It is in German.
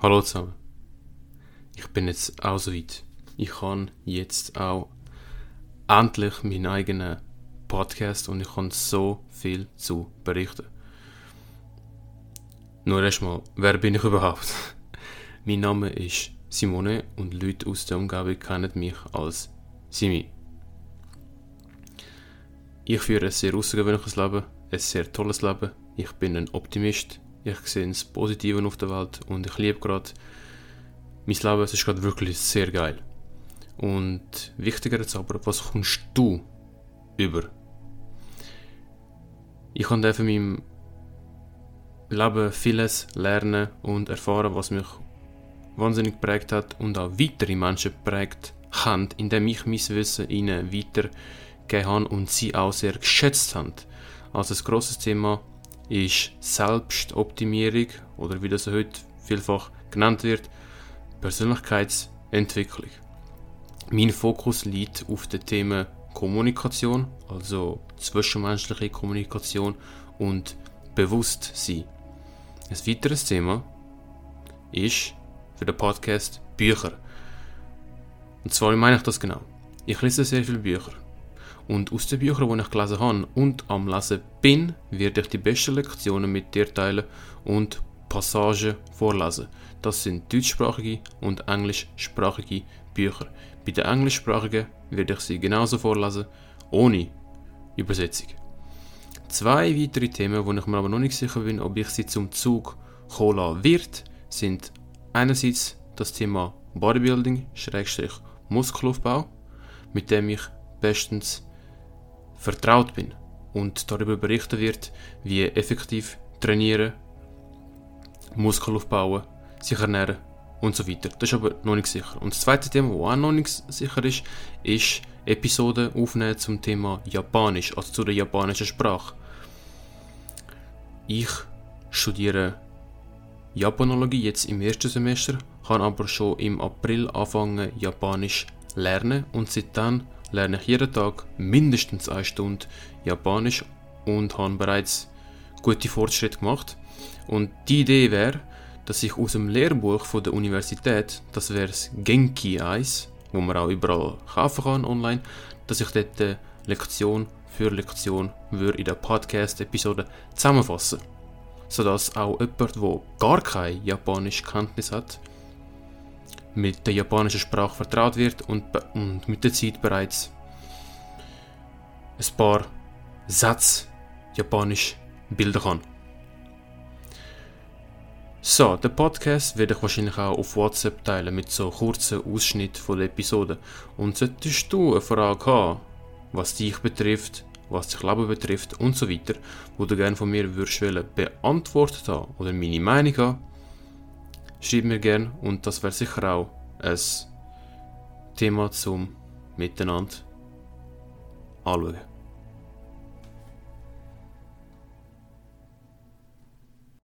Hallo zusammen. Ich bin jetzt auch so weit. Ich kann jetzt auch endlich meinen eigenen Podcast und ich kann so viel zu berichten. Nur erstmal, wer bin ich überhaupt? mein Name ist Simone und Leute aus der Umgebung kennen mich als Simi. Ich führe ein sehr außergewöhnliches Leben, ein sehr tolles Leben. Ich bin ein Optimist, ich sehe das Positive auf der Welt und ich liebe gerade mein Leben. Es ist gerade wirklich sehr geil. Und wichtiger jetzt aber, was kommst du über? Ich konnte von meinem Leben vieles lernen und erfahren, was mich wahnsinnig geprägt hat und auch weitere Menschen geprägt haben, indem ich mein Wissen ihnen weitergegeben habe und sie auch sehr geschätzt haben. Also ein grosses Thema ist Selbstoptimierung oder wie das heute vielfach genannt wird, Persönlichkeitsentwicklung. Mein Fokus liegt auf den Themen Kommunikation, also zwischenmenschliche Kommunikation und Bewusstsein. Ein weiteres Thema ist für den Podcast Bücher. Und zwar meine ich das genau. Ich lese sehr viele Bücher. Und aus den Büchern, die ich gelesen habe und am Lesen bin, werde ich die besten Lektionen mit dir teilen und Passagen vorlesen. Das sind deutschsprachige und englischsprachige Bücher. Bei den englischsprachigen werde ich sie genauso vorlesen, ohne Übersetzung. Zwei weitere Themen, wo ich mir aber noch nicht sicher bin, ob ich sie zum Zug kommen wird, sind einerseits das Thema Bodybuilding, Schrägstrich Muskelaufbau, mit dem ich bestens vertraut bin und darüber berichten wird, wie effektiv trainieren, Muskel aufbauen, sich ernähren und so weiter. Das ist aber noch nicht sicher. Und das zweite Thema, das auch noch nicht sicher ist, ist Episoden aufnehmen zum Thema Japanisch, also zu der japanischen Sprache. Ich studiere Japanologie jetzt im ersten Semester, kann aber schon im April anfangen Japanisch lernen und seitdem lerne ich jeden Tag mindestens eine Stunde Japanisch und habe bereits gute Fortschritte gemacht. Und die Idee wäre, dass ich aus dem Lehrbuch von der Universität, das wäre das Genki 1, wo man auch überall kaufen kann online, dass ich dort Lektion für Lektion würde in der Podcast-Episode zusammenfassen. Sodass auch jemand, der gar keine japanische Kenntnis hat, mit der japanischen Sprache vertraut wird und, und mit der Zeit bereits ein paar Sätze japanisch bilden kann. So, den Podcast werde ich wahrscheinlich auch auf WhatsApp teilen mit so kurzen Ausschnitten von der Episode. Und solltest du eine Frage haben, was dich betrifft, was dich Leben betrifft und so weiter, wo du gerne von mir würdest beantwortet haben oder meine Meinung haben, schreib mir gerne und das wäre sicher auch ein Thema zum Miteinander anschauen.